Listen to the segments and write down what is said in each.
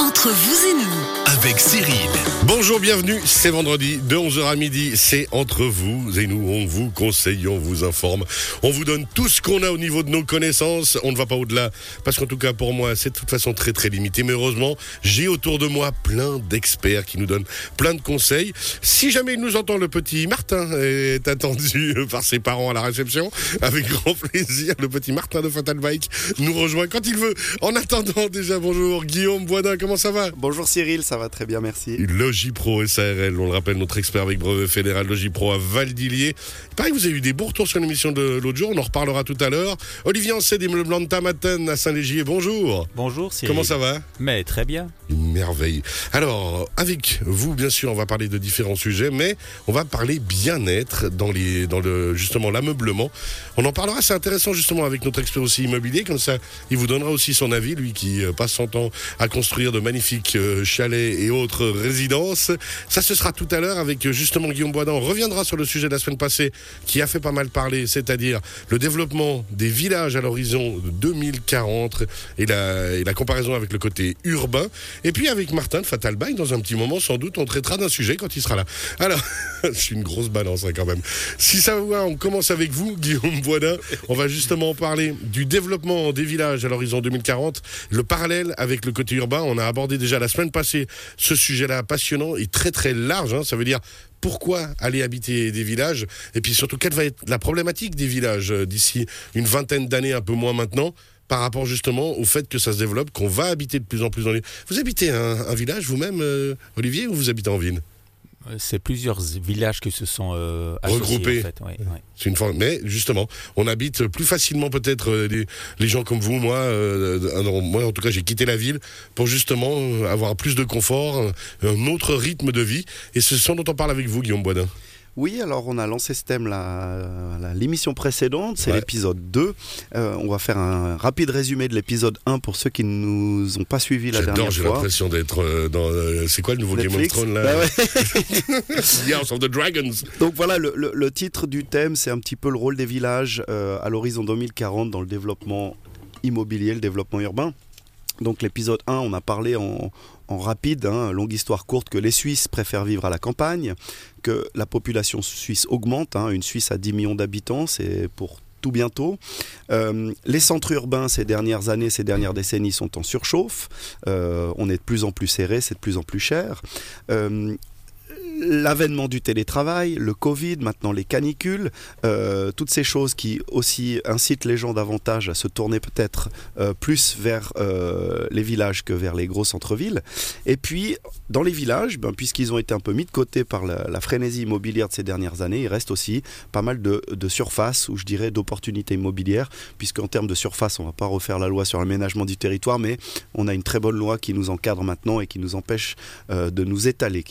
Entre vous et nous, avec Cyril. Bonjour, bienvenue, c'est vendredi de 11h à midi, c'est entre vous et nous, on vous conseille, on vous informe, on vous donne tout ce qu'on a au niveau de nos connaissances, on ne va pas au-delà, parce qu'en tout cas pour moi c'est de toute façon très très limité, mais heureusement j'ai autour de moi plein d'experts qui nous donnent plein de conseils. Si jamais il nous entend, le petit Martin est attendu par ses parents à la réception, avec grand plaisir, le petit Martin de Fatal Bike nous rejoint quand il veut. En attendant déjà, bonjour Guillaume Boisdin, comment ça va Bonjour Cyril, ça va très bien, merci. Logipro SARL, on le rappelle, notre expert avec brevet fédéral Logipro à Valdilier. Il paraît que vous avez eu des bons retours sur l'émission de l'autre jour, on en reparlera tout à l'heure. Olivier Ancet d'Immeuble Tamaten à Saint-Légier, bonjour. Bonjour Cyril. Comment ça va? Mais très bien. Une merveille. Alors, avec vous, bien sûr, on va parler de différents sujets, mais on va parler bien-être dans, les, dans le, justement l'ameublement. On en parlera, c'est intéressant justement avec notre expert aussi immobilier, comme ça, il vous donnera aussi son avis, lui qui euh, passe son temps à construire de magnifiques euh, chalets et autres résidences. Ça, ce sera tout à l'heure avec euh, justement Guillaume Boisdan. On reviendra sur le sujet de la semaine passée qui a fait pas mal parler, c'est-à-dire le développement des villages à l'horizon 2040 et la, comparaison avec le côté urbain. Et puis avec Martin de Fatal Bike, dans un petit moment, sans doute, on traitera d'un sujet quand il sera là. Alors, je suis une grosse balance hein, quand même. Si ça va, on commence avec vous, Guillaume Boisdin. On va justement parler du développement des villages à l'horizon 2040, le parallèle avec le côté urbain. On a abordé déjà la semaine passée ce sujet-là passionnant et très très large. hein. Ça veut dire pourquoi aller habiter des villages. Et puis surtout quelle va être la problématique des villages euh, d'ici une vingtaine d'années, un peu moins maintenant par rapport justement au fait que ça se développe, qu'on va habiter de plus en plus dans les... Vous habitez un, village vous-même, euh, Olivier, ou vous habitez en ville? C'est plusieurs villages qui se sont euh, associés, Regroupés. en fait, ouais, ouais. C'est une forme. Mais justement, on habite plus facilement peut-être euh, les, les gens comme vous, moi. euh, euh, non, moi, en tout cas, j'ai quitté la ville pour justement euh, avoir plus de confort, un, un autre rythme de vie. Et c'est ce dont on parle avec vous, Guillaume Boisdin. Oui, alors on a lancé ce thème la- l'émission précédente, c'est Ouais. l'épisode 2. Euh, on va faire un rapide résumé de l'épisode 1 pour ceux qui ne nous ont pas suivis la J'adore, dernière j'ai fois. l'impression d'être euh, dans. euh, c'est quoi le nouveau Game of Netflix. Thrones là Bah ouais. House of the Dragons. Donc voilà, le, le- le titre du thème, c'est un petit peu le rôle des villages euh, à l'horizon 2040 dans le développement immobilier, le développement urbain. Donc l'épisode 1, on a parlé en, rapide, hein, longue histoire courte, que les Suisses préfèrent vivre à la campagne, que la population suisse augmente, hein, une Suisse à 10 millions d'habitants, c'est pour tout bientôt. Euh, les centres urbains ces dernières années, ces dernières décennies sont en surchauffe. Euh, on est de plus en plus serré, c'est de plus en plus cher. Euh, L'avènement du télétravail, le Covid, maintenant les canicules, euh, toutes ces choses qui aussi incitent les gens davantage à se tourner peut-être euh, plus vers euh, les villages que vers les gros centres-villes. Et puis, dans les villages, ben, puisqu'ils ont été un peu mis de côté par la, frénésie immobilière de ces dernières années, il reste aussi pas mal de, de surface, ou je dirais d'opportunités immobilières, puisqu'en termes de surface, on ne va pas refaire la loi sur l'aménagement du territoire, mais on a une très bonne loi qui nous encadre maintenant et qui nous empêche de nous étaler.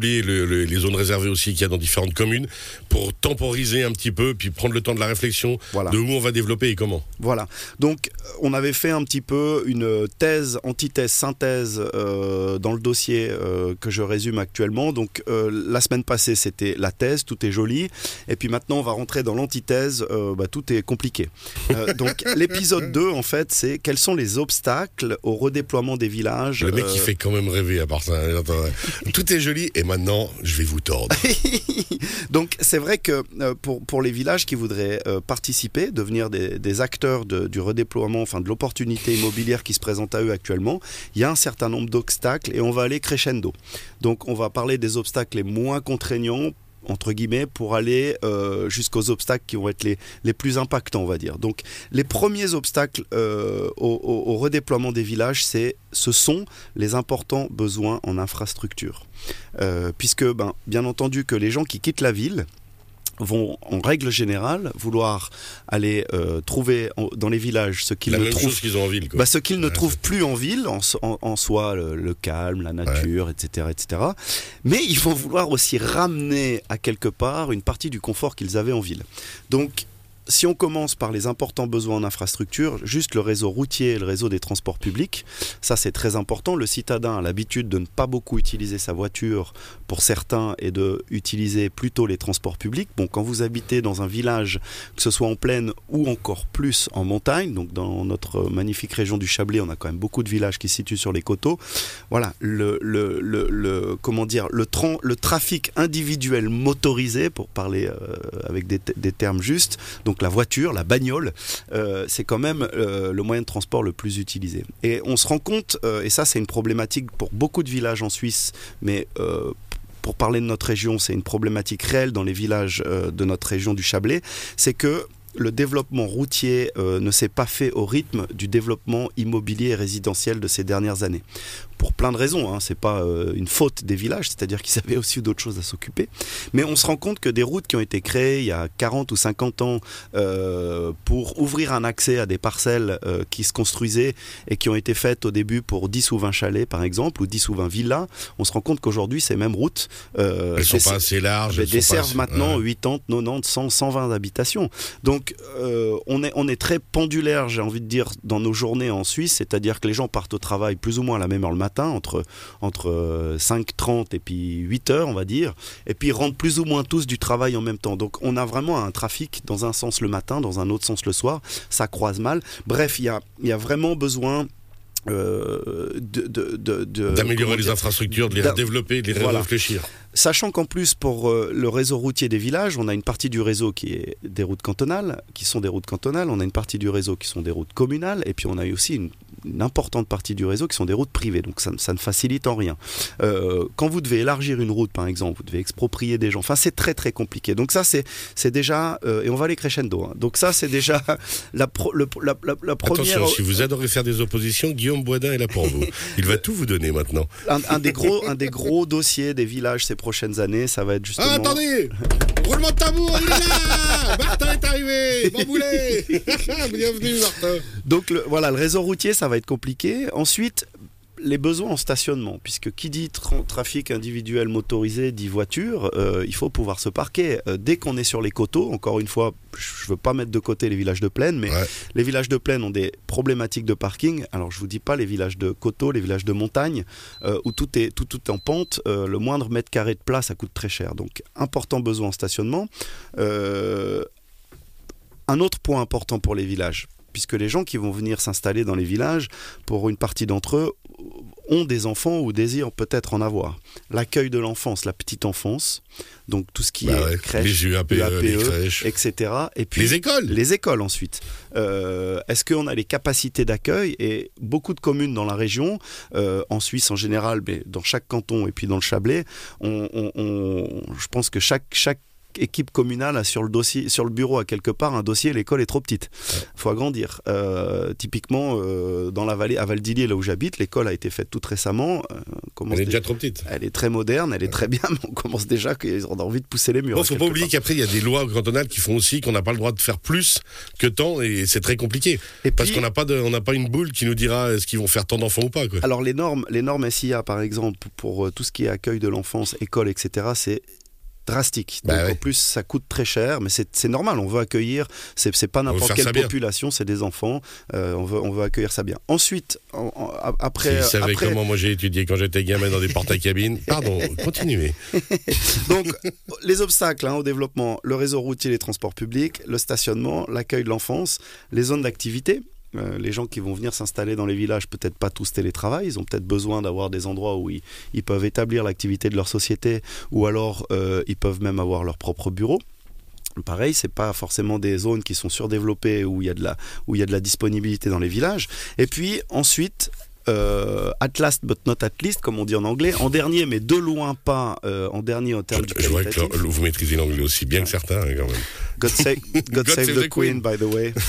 Le- le- les zones réservées aussi qu'il y a dans différentes communes pour temporiser un petit peu, puis prendre le temps de la réflexion Voilà. de où on va développer et comment. Voilà. Donc, euh, on avait fait un petit peu une thèse, antithèse, synthèse euh, dans le dossier euh, que je résume actuellement. Donc, euh, la semaine passée, c'était la thèse, tout est joli. Et puis maintenant, on va rentrer dans l'antithèse, bah, tout est compliqué. Donc, l'épisode 2, en fait, c'est quels sont les obstacles au redéploiement des villages Le mec, il fait quand même rêver à part ça. Tout est joli et maintenant, je vais vous tordre. Donc c'est vrai que euh, pour, pour les villages qui voudraient euh, participer, devenir des, des acteurs du redéploiement, enfin de l'opportunité immobilière qui se présente à eux actuellement, il y a un certain nombre d'obstacles et on va aller crescendo. Donc on va parler des obstacles les moins contraignants entre guillemets, pour aller euh, jusqu'aux obstacles qui vont être les, plus impactants, on va dire. Donc, les premiers obstacles euh, au redéploiement des villages, c'est, ce sont les importants besoins en infrastructure. Euh, puisque, ben, bien entendu, que les gens qui quittent la ville vont, en règle générale, vouloir aller euh, trouver en- dans les villages ce qu'ils ne trouvent qu'ils ont en ville. Quoi. bah, ce qu'ils ne Ouais, trouvent plus en ville, en, so- en- en soi, le, le calme, la nature, etc., etc. Mais ils vont vouloir aussi ramener à quelque part une partie du confort qu'ils avaient en ville. Donc, si on commence par les importants besoins en infrastructure, juste le réseau routier et le réseau des transports publics, ça c'est très important. Le citadin a l'habitude de ne pas beaucoup utiliser sa voiture pour certains et de utiliser plutôt les transports publics. Bon, quand vous habitez dans un village, que ce soit en plaine ou encore plus en montagne, donc dans notre magnifique région du Chablais, on a quand même beaucoup de villages qui se situent sur les coteaux. Voilà, le, le, le, comment dire, le, le trafic individuel motorisé, pour parler euh, avec des, termes justes, la voiture, la bagnole, euh, c'est quand même euh, le moyen de transport le plus utilisé. Et on se rend compte, euh, et ça c'est une problématique pour beaucoup de villages en Suisse, mais pour parler de notre région, c'est une problématique réelle dans les villages de notre région du Chablais, c'est que le développement routier ne s'est pas fait au rythme du développement immobilier et résidentiel de ces dernières années pour plein de raisons. Hein. C'est pas euh, une faute des villages, c'est-à-dire qu'ils avaient aussi d'autres choses à s'occuper. Mais on se rend compte que des routes qui ont été créées il y a 40 ou 50 ans euh, pour ouvrir un accès à des parcelles euh, qui se construisaient et qui ont été faites au début pour 10 ou 20 chalets par exemple, ou 10 ou 20 villas, on se rend compte qu'aujourd'hui ces mêmes routes elles sont pas assez larges, elles desservent maintenant 80, 90, 100, 120 habitations. Donc on, est, on est très pendulaire, j'ai envie de dire, dans nos journées en Suisse, c'est-à-dire que les gens partent au travail plus ou moins à la même heure le matin entre, entre 5h30 euh, et puis 8h, on va dire, et puis rentrent plus ou moins tous du travail en même temps. Donc on a vraiment un trafic dans un sens le matin, dans un autre sens le soir, ça croise mal. Bref, il y a, y a vraiment besoin euh, d'améliorer les infrastructures, de les développer, de les réfléchir. Sachant qu'en plus, pour euh, le réseau routier des villages, on a une partie du réseau qui est des routes cantonales, qui sont des routes cantonales, on a une partie du réseau qui sont des routes communales, et puis on a aussi une une importante partie du réseau qui sont des routes privées, donc ça, ne facilite en rien. Euh, quand vous devez élargir une route, par exemple, vous devez exproprier des gens, enfin c'est très très compliqué. Donc ça c'est déjà, euh, et on va aller crescendo, hein. donc ça c'est déjà la, la, première... Attention, si vous adorez faire des oppositions, Guillaume Boisdin est là pour vous. Il va tout vous donner maintenant. Un, des, gros, un des gros dossiers des villages ces prochaines années, ça va être justement... Ah, attendez Roulement de tambour, il est là Martin est arrivé. Bamboulet Bienvenue Martin. Donc voilà, le réseau routier, ça va être compliqué. Ensuite, les besoins en stationnement, puisque qui dit trafic individuel motorisé dit voiture, euh, il faut pouvoir se parquer. Euh, dès qu'on est sur les coteaux, encore une fois, je ne veux pas mettre de côté les villages de plaine, mais les villages de plaine ont des problématiques de parking. Alors je vous dis pas les villages de coteaux, les villages de montagne, euh, où tout est, tout, tout en pente, le moindre mètre carré de place, ça coûte très cher. Donc important besoin en stationnement. un autre point important pour les villages, puisque les gens qui vont venir s'installer dans les villages, pour une partie d'entre eux, ont des enfants ou désirent peut-être en avoir. L'accueil de l'enfance, la petite enfance, donc tout ce qui bah est crèche, les UAPE, les crèches. etc. Et puis les écoles. Les écoles ensuite. Euh, est-ce qu'on a les capacités d'accueil? Et beaucoup de communes dans la région, euh, en Suisse en général, mais dans chaque canton et puis dans le Chablais, on, je pense que chaque, chaque équipe communale a sur le dossier, sur le bureau à quelque part un dossier, l'école est trop petite. Il faut agrandir. Euh, typiquement, euh, dans la vallée, à Valdilier, là où j'habite, l'école a été faite toute récemment. Euh, elle est déjà trop petite. Elle est très moderne, elle est très bien, mais on commence déjà qu'ils ont envie de pousser les murs. Il ne faut pas oublier qu'après, il y a des lois cantonales qui font aussi qu'on n'a pas le droit de faire plus que tant, et c'est très compliqué. parce qu'on n'a pas, pas une boule qui nous dira est-ce qu'ils vont faire tant d'enfants ou pas. Alors les normes, les normes SIA, par exemple, pour tout ce qui est accueil de l'enfance, école, etc., c'est drastique. Bah Donc en plus, ça coûte très cher, mais c'est normal. On veut accueillir, c'est pas n'importe quelle population, c'est des enfants. Euh, on, veut, on veut accueillir ça bien. Ensuite, après. Si après... comment moi j'ai étudié quand j'étais gamin dans des portes à cabine. Pardon, continuez. Donc, les obstacles hein, au développement le réseau routier, les transports publics, le stationnement, l'accueil de l'enfance, les zones d'activité. Euh, les gens qui vont venir s'installer dans les villages, peut-être pas tous télétravail, ils ont peut-être besoin d'avoir des endroits où ils, peuvent établir l'activité de leur société, ou alors euh, ils peuvent même avoir leur propre bureau. Pareil, c'est pas forcément des zones qui sont surdéveloppées où où il y a de la disponibilité dans les villages. Et puis ensuite, euh, at last but not at least, comme on dit en anglais, en dernier, mais de loin pas en dernier en termes je, vois que vous maîtrisez l'anglais aussi bien que certains, hein, quand même. God save, the, queen, by the way.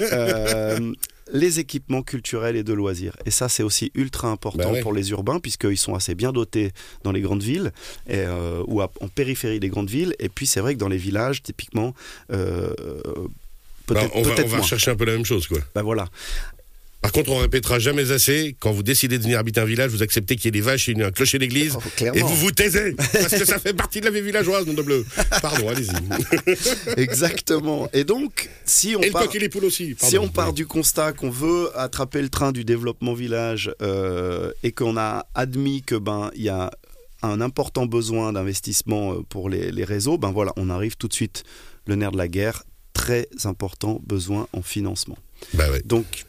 Euh, les équipements culturels et de loisirs. Et ça, c'est aussi ultra important bah pour les urbains, puisqu'ils sont assez bien dotés dans les grandes villes et, euh, ou en périphérie des grandes villes. Et puis, c'est vrai que dans les villages, typiquement, euh, peut-être. Bah, on va, on va chercher un peu la même chose, quoi. Ben voilà. Par contre, on répétera jamais assez, quand vous décidez de venir habiter un village, vous acceptez qu'il y ait des vaches et un clocher d'église, Oh, et vous vous taisez, parce que ça fait partie de la vie villageoise, nom de bleu. Pardon, allez-y. Exactement. Et donc, si on Et le part... et les poules aussi. Si pardon. on part du constat qu'on veut attraper le train du développement village euh, et qu'on a admis que ben il y a un important besoin d'investissement euh, pour les, les réseaux, ben voilà, on arrive tout de suite le nerf de la guerre, très important besoin en financement. Bah ouais. Donc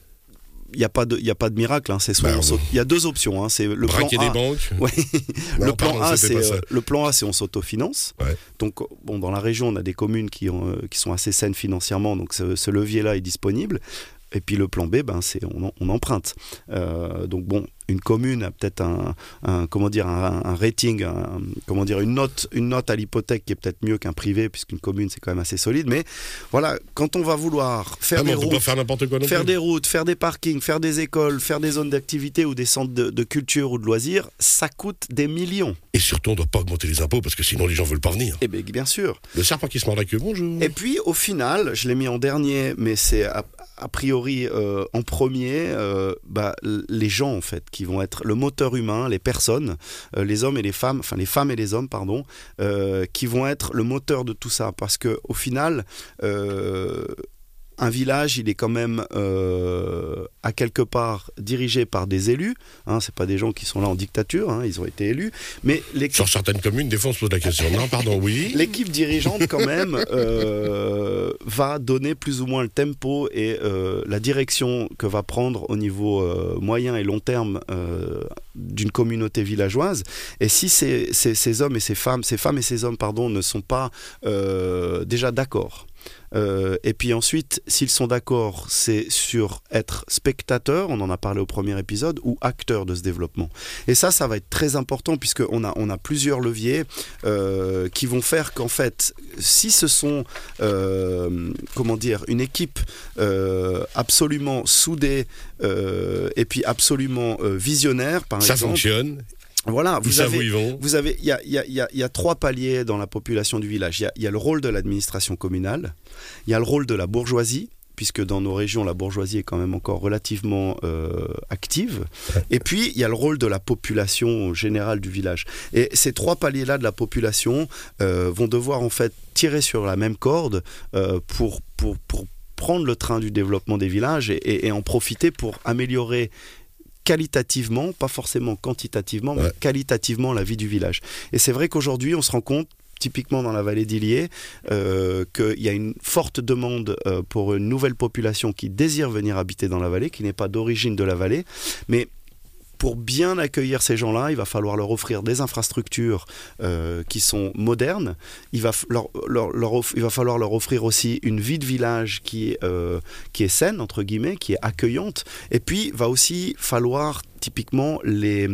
il n'y a pas de il y a pas de miracle, hein, c'est soit Bah, on il y a deux options, hein, c'est le plan Braquer A. des banques. Ouais. Non, le plan pardon, A, c'est euh, le plan A, c'est on s'autofinance. Ouais. Donc bon, dans la région, on a des communes qui, ont, euh, qui sont assez saines financièrement, donc ce, ce levier-là est disponible. Et puis le plan B, ben c'est on emprunte. Euh, donc bon, une commune a peut-être un, un- comment dire un, un rating, un- comment dire une note une note à l'hypothèque qui est peut-être mieux qu'un privé puisqu'une commune c'est quand même assez solide. Mais voilà, quand on va vouloir faire Ah, des routes, faire n'importe quoi Faire des routes, faire des parkings, faire des écoles, faire des zones d'activité ou des centres de, de culture ou de loisirs, ça coûte des millions. Et surtout, on doit pas augmenter les impôts, parce que sinon les gens veulent pas venir. Eh bien, bien sûr. Le serpent qui se mord la queue, bonjour. Et puis, au final, je l'ai mis en dernier, mais c'est a, a priori euh, en premier, euh, bah, les gens, en fait, qui vont être le moteur humain, les personnes, euh, les hommes et les femmes, enfin les femmes et les hommes, pardon, euh, qui vont être le moteur de tout ça. Parce que au final, euh, un village, il est quand même euh, à quelque part dirigé par des élus. Hein, c'est pas des gens qui sont là en dictature, hein, ils ont été élus. Mais Sur certaines communes, des fois, on se pose la question. Non, pardon, oui. L'équipe dirigeante, quand même, euh, va donner plus ou moins le tempo et euh, la direction que va prendre au niveau moyen et long terme d'une communauté villageoise. Et si ces, ces- ces hommes et ces femmes, ces femmes et ces hommes, pardon, ne sont pas déjà d'accord. Euh, et puis ensuite, s'ils sont d'accord, c'est sur être spectateur, on en a parlé au premier épisode, ou acteur de ce développement. Et ça, ça va être très important puisqu'on a, on a plusieurs leviers euh, qui vont faire qu'en fait, si ce sont, euh, comment dire, une équipe absolument soudée et puis absolument visionnaire, par Ça exemple, fonctionne. Voilà, vous où avez, vous avez, il y a, il y a- il y a- il y a trois paliers dans la population du village. Il y a, il y a le rôle de l'administration communale, il y a le rôle de la bourgeoisie, puisque dans nos régions, la bourgeoisie est quand même encore relativement euh, active. Et puis, il y a le rôle de la population générale du village. Et ces trois paliers-là de la population euh, vont devoir en fait tirer sur la même corde euh, pour, pour, pour prendre le train du développement des villages et, et- et en profiter pour améliorer qualitativement, pas forcément quantitativement, mais qualitativement la vie du village. Et c'est vrai qu'aujourd'hui, on se rend compte, typiquement dans la vallée d'Illier, euh, qu'il y a une forte demande euh, pour une nouvelle population qui désire venir habiter dans la vallée, qui n'est pas d'origine de la vallée, mais pour bien accueillir ces gens-là, il va falloir leur offrir des infrastructures euh, qui sont modernes. Il va, falloir leur offrir aussi une vie de village qui, est, euh, qui est saine, entre guillemets, qui est accueillante. Et puis, va aussi falloir typiquement les,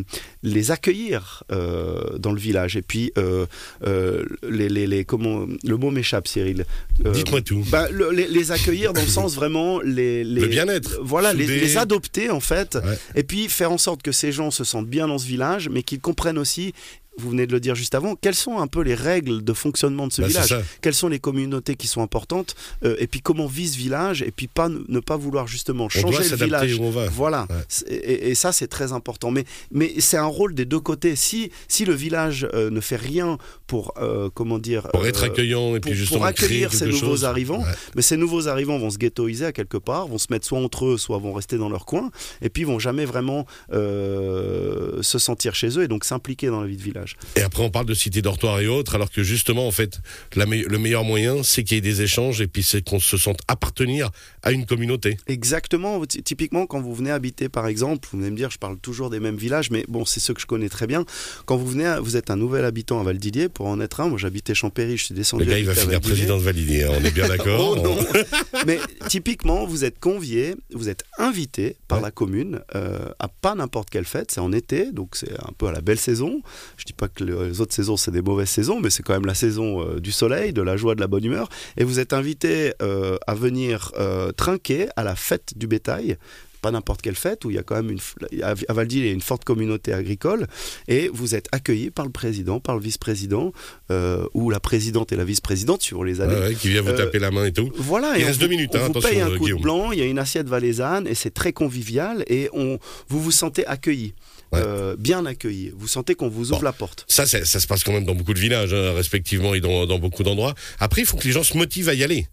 les accueillir euh, dans le village. Et puis, euh, euh, les, les, les- comment, le mot m'échappe, Cyril. Dites-moi tout. bah, le- les, les accueillir dans le sens vraiment les, les Le bien-être. voilà les, adopter en fait Ouais. et puis faire en sorte que ces gens se sentent bien dans ce village mais qu'ils comprennent aussi vous venez de le dire juste avant, quelles sont un peu les règles de fonctionnement de ce Bah, village. Quelles sont les communautés qui sont importantes euh, Et puis comment vit ce village Et puis pas, ne pas vouloir justement On doit changer le village. où on va. Voilà, Ouais. Et, et ça c'est très important. Mais, mais c'est un rôle des deux côtés. Si, si le village euh, ne fait rien pour, euh, comment dire, Pour être accueillant et puis pour- justement pour accueillir ces nouveaux chose. arrivants, Ouais. mais ces nouveaux arrivants vont se ghettoiser à quelque part, vont se mettre soit entre eux, soit vont rester dans leur coin, et puis vont jamais vraiment se sentir chez eux et donc s'impliquer dans la vie de village. Et après, on parle de cité dortoir et autres, alors que justement, en fait, la me- le meilleur moyen, c'est qu'il y ait des échanges et puis c'est qu'on se sente appartenir à une communauté. Exactement. Ty- Typiquement, quand vous venez habiter, par exemple, vous venez me dire, je parle toujours des mêmes villages, mais bon, c'est ceux que je connais très bien. Quand vous venez, à- vous êtes un nouvel habitant à Valdillier, pour en être un, moi j'habitais Champéry, je suis descendu. Le gars, il va finir président de Validé, hein, on est bien d'accord Oh non Mais typiquement, vous êtes convié, vous êtes invité par Ouais. la commune euh, à pas n'importe quelle fête, c'est en été, donc c'est un peu à la belle saison. Je dis pas que le- les autres saisons c'est des mauvaises saisons, mais c'est quand même la saison euh, du soleil, de la joie, de la bonne humeur. Et vous êtes invité euh, à venir euh, trinquer à la fête du bétail pas n'importe quelle fête, où il y a quand même une, à Valdy, il y a une forte communauté agricole, et vous êtes accueilli par le président, par le vice-président, euh, ou la présidente et la vice-présidente, sur les années. Ouais, qui vient vous Euh, taper la main et tout. Voilà, Il et reste deux minutes, on hein, vous attention, paye un euh, coup Guillaume. de blanc, il y a une assiette valaisanne, et c'est très convivial, et on, vous vous sentez accueilli, Ouais. euh, bien accueilli. Vous sentez qu'on vous ouvre Bon. la porte. Ça, ça se passe quand même dans beaucoup de villages, hein, respectivement, et dans, dans beaucoup d'endroits. Après, il faut que les gens se motivent à y aller.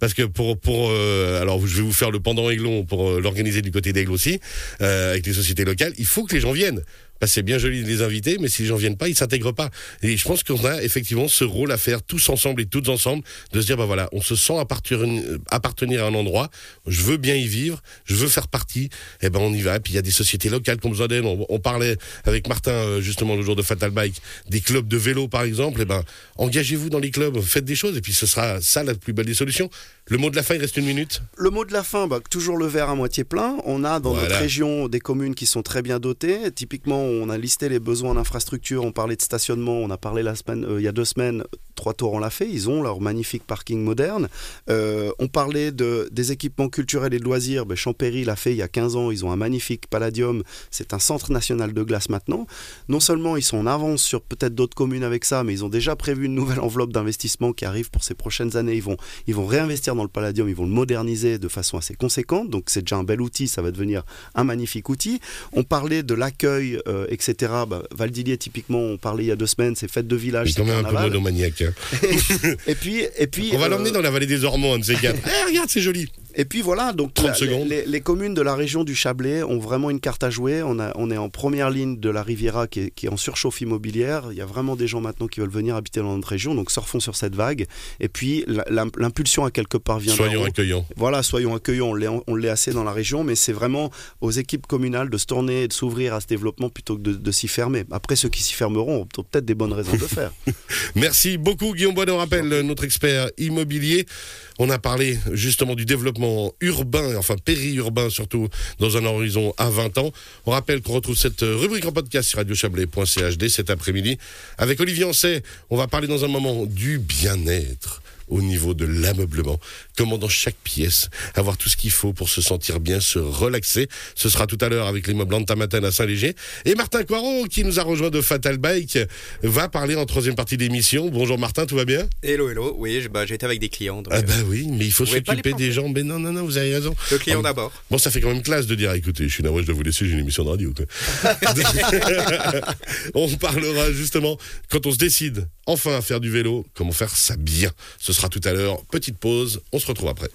Parce que pour, pour euh, alors je vais vous faire le pendant Aiglon pour euh, l'organiser du côté d'Aigle aussi, euh, avec les sociétés locales, il faut que les gens viennent. Que c'est bien joli de les inviter, mais si les gens viennent pas, ils s'intègrent pas. Et je pense qu'on a effectivement ce rôle à faire tous ensemble et toutes ensemble, de se dire, bah voilà, on se sent appartenir, à un endroit, je veux bien y vivre, je veux faire partie, et ben on y va. Et puis il y a des sociétés locales qui ont besoin d'aide. On, on parlait avec Martin euh, justement le jour de Fatal Bike, des clubs de vélo par exemple, et ben engagez-vous dans les clubs, faites des choses, et puis ce sera ça la plus belle des solutions. Le mot de la fin, il reste une minute. Le mot de la fin, bah, toujours le verre à moitié plein. On a dans Voilà. notre région des communes qui sont très bien dotées. Typiquement, on a listé les besoins d'infrastructure. On parlait de stationnement. On a parlé la semaine, euh, il y a deux semaines. Trois Tours on l'a fait. Ils ont leur magnifique parking moderne. Euh, on parlait de, des équipements culturels et de loisirs. Ben, Champéry l'a fait il y a 15 ans. Ils ont un magnifique palladium. C'est un centre national de glace maintenant. Non seulement ils sont en avance sur peut-être d'autres communes avec ça, mais ils ont déjà prévu une nouvelle enveloppe d'investissement qui arrive pour ces prochaines années. Ils vont, ils vont réinvestir dans le palladium, ils vont le moderniser de façon assez conséquente. Donc c'est déjà un bel outil, ça va devenir un magnifique outil. On parlait de l'accueil, euh, etc. Bah, Valdilier, typiquement, on parlait il y a deux semaines, c'est fête de village, quand même un peu monomaniaque. hein. Et puis, et puis, On va euh, l'emmener dans la vallée des de ces quatre. Eh, regarde, c'est joli. Et puis voilà, donc 30 la- secondes. les, les communes de la région du Chablais ont vraiment une carte à jouer. On, a, on est en première ligne de la Riviera qui est, qui est en surchauffe immobilière. Il y a vraiment des gens maintenant qui veulent venir habiter dans notre région, donc surfons sur cette vague. Et puis l'impulsion à quelque part vient Soyons accueillants. Voilà, soyons accueillants, on l'est, on l'est assez dans la région, mais c'est vraiment aux équipes communales de se tourner et de s'ouvrir à ce développement plutôt que de, de s'y fermer. Après, ceux qui s'y fermeront ont peut-être des bonnes raisons de le faire. Merci beaucoup Guillaume Bois, on rappelle notre expert immobilier. On a parlé justement du développement urbain, enfin périurbain surtout, dans un horizon à 20 ans. On rappelle qu'on retrouve cette rubrique en podcast sur radiochablais.chd cet après-midi. Avec Olivier Ancet, on va parler dans un moment du bien-être au niveau de l'ameublement. Comment dans chaque pièce avoir tout ce qu'il faut pour se sentir bien, se relaxer. Ce sera tout à l'heure avec l'immeuble Antamaten à Saint-Léger. Et Martin Coiron, qui nous a rejoint de Fatal Bike, va parler en troisième partie d'émission. Bonjour Martin, tout va bien? Hello, hello. Oui, j'ai bah, été avec des clients. donc, Ah euh, bah oui, mais il faut s'occuper les des gens. Mais non, non, non, vous avez raison. le client Ah, d'abord. Bon, ça fait quand même classe de dire, écoutez, je suis navré, je dois vous laisser, j'ai une émission de radio. quoi. on parlera justement, quand on se décide enfin à faire du vélo, comment faire ça bien. Ce sera tout à l'heure. Petite pause, on se retrouve après.